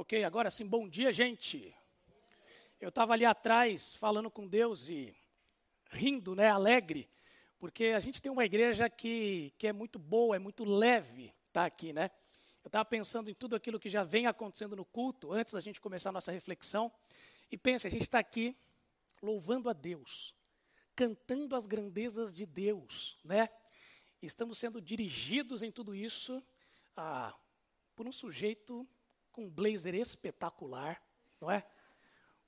Ok, agora sim, bom dia, gente. Eu estava ali atrás falando com Deus e rindo, né, alegre, porque a gente tem uma igreja que, que é muito boa, é muito leve estar tá aqui, né? Eu estava pensando em tudo aquilo que já vem acontecendo no culto, antes da gente começar a nossa reflexão, e pensa, a gente está aqui louvando a Deus, cantando as grandezas de Deus, né? Estamos sendo dirigidos em tudo isso ah, por um sujeito com um blazer espetacular, não é?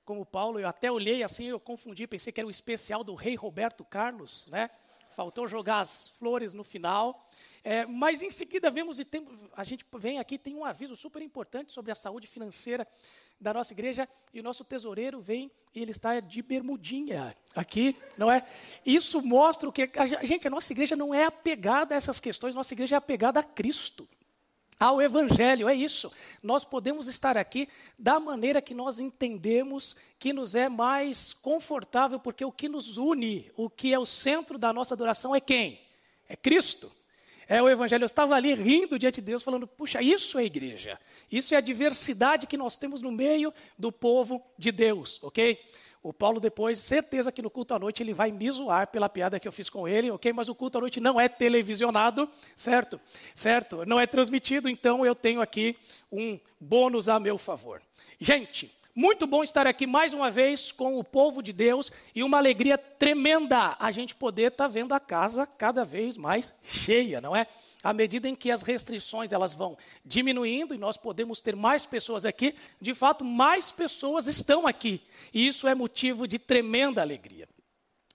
Como Paulo, eu até olhei assim, eu confundi, pensei que era o especial do rei Roberto Carlos, né? Faltou jogar as flores no final. É, mas em seguida vemos e tem, a gente vem aqui tem um aviso super importante sobre a saúde financeira da nossa igreja e o nosso tesoureiro vem e ele está de bermudinha aqui, não é? Isso mostra o que a gente, a nossa igreja não é apegada a essas questões, nossa igreja é apegada a Cristo ao Evangelho, é isso. Nós podemos estar aqui da maneira que nós entendemos que nos é mais confortável, porque o que nos une, o que é o centro da nossa adoração é quem? É Cristo. É o Evangelho. Eu estava ali rindo diante de Deus, falando: puxa, isso é igreja. Isso é a diversidade que nós temos no meio do povo de Deus, ok? O Paulo depois, certeza que no culto à noite ele vai me zoar pela piada que eu fiz com ele, ok? Mas o culto à noite não é televisionado, certo? Certo? Não é transmitido, então eu tenho aqui um bônus a meu favor. Gente, muito bom estar aqui mais uma vez com o povo de Deus e uma alegria tremenda a gente poder estar tá vendo a casa cada vez mais cheia, não é? À medida em que as restrições elas vão diminuindo e nós podemos ter mais pessoas aqui, de fato, mais pessoas estão aqui. E isso é motivo de tremenda alegria.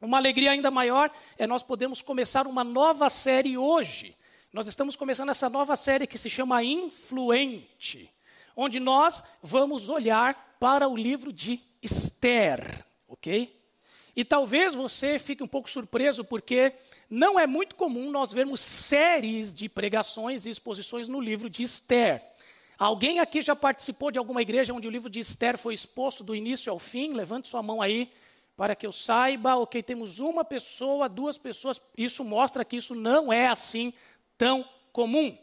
Uma alegria ainda maior é nós podemos começar uma nova série hoje. Nós estamos começando essa nova série que se chama Influente, onde nós vamos olhar para o livro de Esther, ok? E talvez você fique um pouco surpreso, porque não é muito comum nós vermos séries de pregações e exposições no livro de Esther. Alguém aqui já participou de alguma igreja onde o livro de Esther foi exposto do início ao fim? Levante sua mão aí para que eu saiba. Ok, temos uma pessoa, duas pessoas. Isso mostra que isso não é assim tão comum.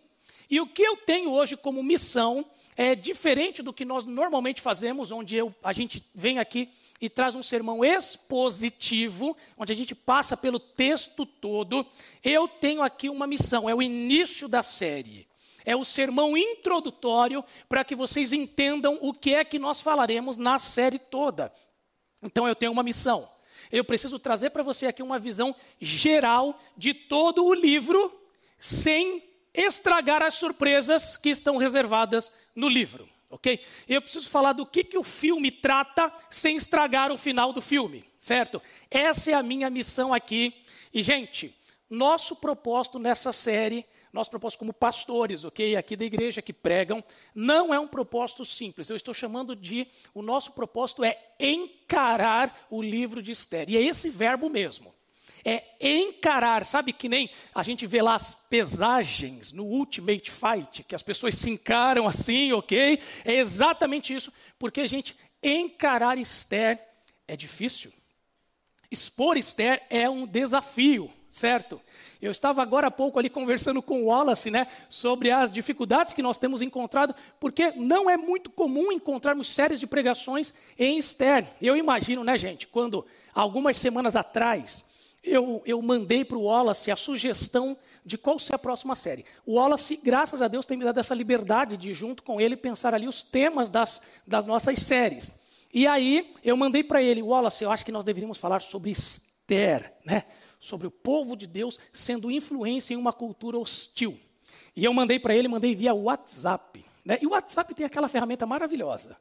E o que eu tenho hoje como missão é diferente do que nós normalmente fazemos, onde eu, a gente vem aqui e traz um sermão expositivo, onde a gente passa pelo texto todo. Eu tenho aqui uma missão, é o início da série. É o sermão introdutório para que vocês entendam o que é que nós falaremos na série toda. Então eu tenho uma missão. Eu preciso trazer para você aqui uma visão geral de todo o livro, sem estragar as surpresas que estão reservadas no livro, ok? Eu preciso falar do que, que o filme trata sem estragar o final do filme, certo? Essa é a minha missão aqui. E, gente, nosso propósito nessa série, nosso propósito como pastores, ok? Aqui da igreja que pregam, não é um propósito simples. Eu estou chamando de. O nosso propósito é encarar o livro de Esther. E é esse verbo mesmo é encarar, sabe que nem a gente vê lá as pesagens no Ultimate Fight, que as pessoas se encaram assim, ok? É exatamente isso, porque a gente encarar Esther é difícil. Expor Esther é um desafio, certo? Eu estava agora há pouco ali conversando com o Wallace, né, sobre as dificuldades que nós temos encontrado, porque não é muito comum encontrarmos séries de pregações em Esther. Eu imagino, né, gente, quando algumas semanas atrás eu, eu mandei para o Wallace a sugestão de qual ser a próxima série. O Wallace, graças a Deus, tem me dado essa liberdade de, junto com ele, pensar ali os temas das, das nossas séries. E aí, eu mandei para ele, Wallace, eu acho que nós deveríamos falar sobre Esther, né? sobre o povo de Deus sendo influência em uma cultura hostil. E eu mandei para ele, mandei via WhatsApp. Né? E o WhatsApp tem aquela ferramenta maravilhosa,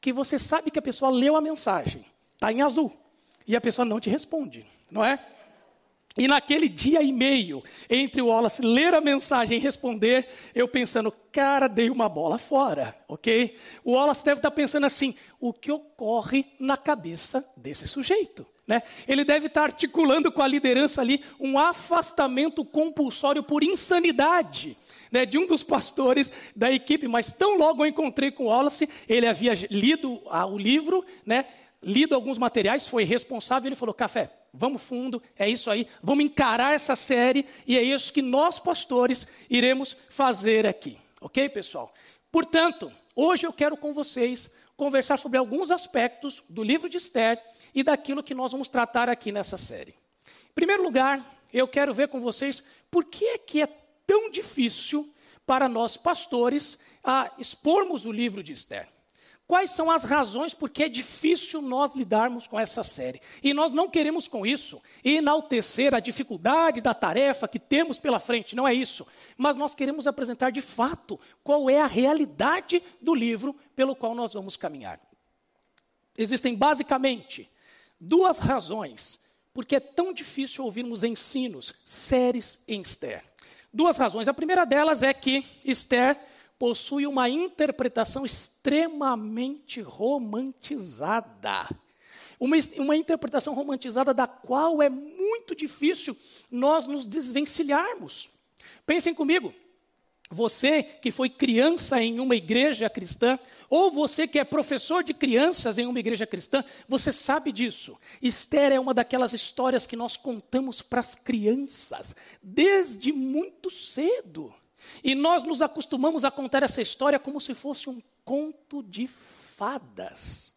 que você sabe que a pessoa leu a mensagem, está em azul, e a pessoa não te responde, não é? E naquele dia e meio, entre o Wallace ler a mensagem e responder, eu pensando, cara, dei uma bola fora, ok? O Wallace deve estar pensando assim: o que ocorre na cabeça desse sujeito? Né? Ele deve estar articulando com a liderança ali um afastamento compulsório por insanidade. Né, de um dos pastores da equipe, mas tão logo eu encontrei com o Wallace, ele havia lido o livro, né, lido alguns materiais, foi responsável, ele falou: Café, vamos fundo, é isso aí, vamos encarar essa série e é isso que nós, pastores, iremos fazer aqui. Ok, pessoal? Portanto, Hoje eu quero com vocês conversar sobre alguns aspectos do livro de Esther e daquilo que nós vamos tratar aqui nessa série. Em primeiro lugar, eu quero ver com vocês por que é que é tão difícil para nós pastores a expormos o livro de Esther. Quais são as razões por que é difícil nós lidarmos com essa série? E nós não queremos com isso enaltecer a dificuldade da tarefa que temos pela frente, não é isso. Mas nós queremos apresentar de fato qual é a realidade do livro pelo qual nós vamos caminhar. Existem basicamente duas razões porque é tão difícil ouvirmos ensinos, séries em Esther. Duas razões. A primeira delas é que Esther possui uma interpretação extremamente romantizada. Uma, uma, interpretação romantizada da qual é muito difícil nós nos desvencilharmos. Pensem comigo. Você que foi criança em uma igreja cristã, ou você que é professor de crianças em uma igreja cristã, você sabe disso. Esther é uma daquelas histórias que nós contamos para as crianças, desde muito cedo. E nós nos acostumamos a contar essa história como se fosse um conto de fadas.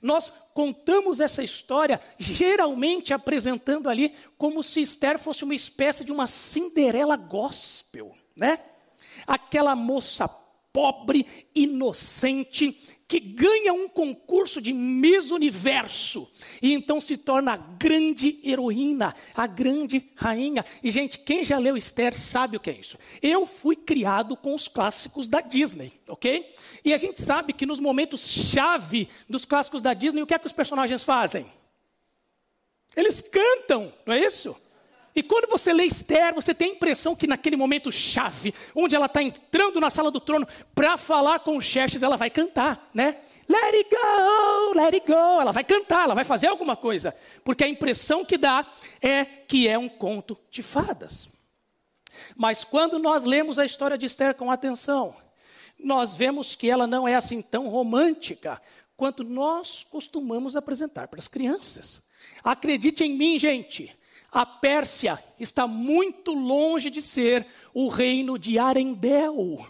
Nós contamos essa história geralmente apresentando ali como se Esther fosse uma espécie de uma Cinderela gospel, né? Aquela moça pobre, inocente, que ganha um concurso de Miss Universo e então se torna a grande heroína, a grande rainha. E gente, quem já leu Esther sabe o que é isso. Eu fui criado com os clássicos da Disney, ok? E a gente sabe que nos momentos chave dos clássicos da Disney, o que é que os personagens fazem? Eles cantam, não é isso? E quando você lê Esther, você tem a impressão que naquele momento chave, onde ela está entrando na sala do trono para falar com Xerxes, ela vai cantar, né? Let it go, let it go. Ela vai cantar, ela vai fazer alguma coisa. Porque a impressão que dá é que é um conto de fadas. Mas quando nós lemos a história de Esther com atenção, nós vemos que ela não é assim tão romântica quanto nós costumamos apresentar para as crianças. Acredite em mim, gente. A Pérsia está muito longe de ser o reino de Arendel.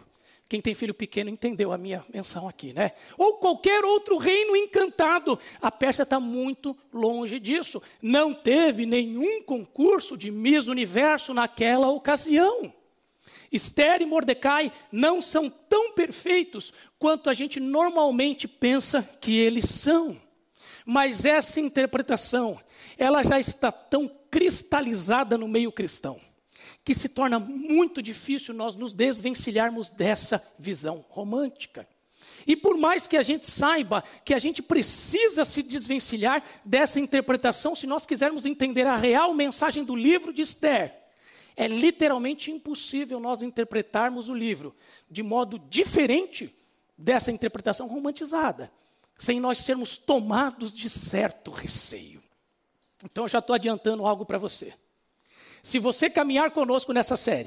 Quem tem filho pequeno entendeu a minha menção aqui, né? Ou qualquer outro reino encantado. A Pérsia está muito longe disso. Não teve nenhum concurso de Miss Universo naquela ocasião. Esther e Mordecai não são tão perfeitos quanto a gente normalmente pensa que eles são. Mas essa interpretação, ela já está tão cristalizada no meio cristão, que se torna muito difícil nós nos desvencilharmos dessa visão romântica. E por mais que a gente saiba que a gente precisa se desvencilhar dessa interpretação, se nós quisermos entender a real mensagem do livro de Esther, é literalmente impossível nós interpretarmos o livro de modo diferente dessa interpretação romantizada, sem nós sermos tomados de certo receio. Então eu já estou adiantando algo para você. Se você caminhar conosco nessa série,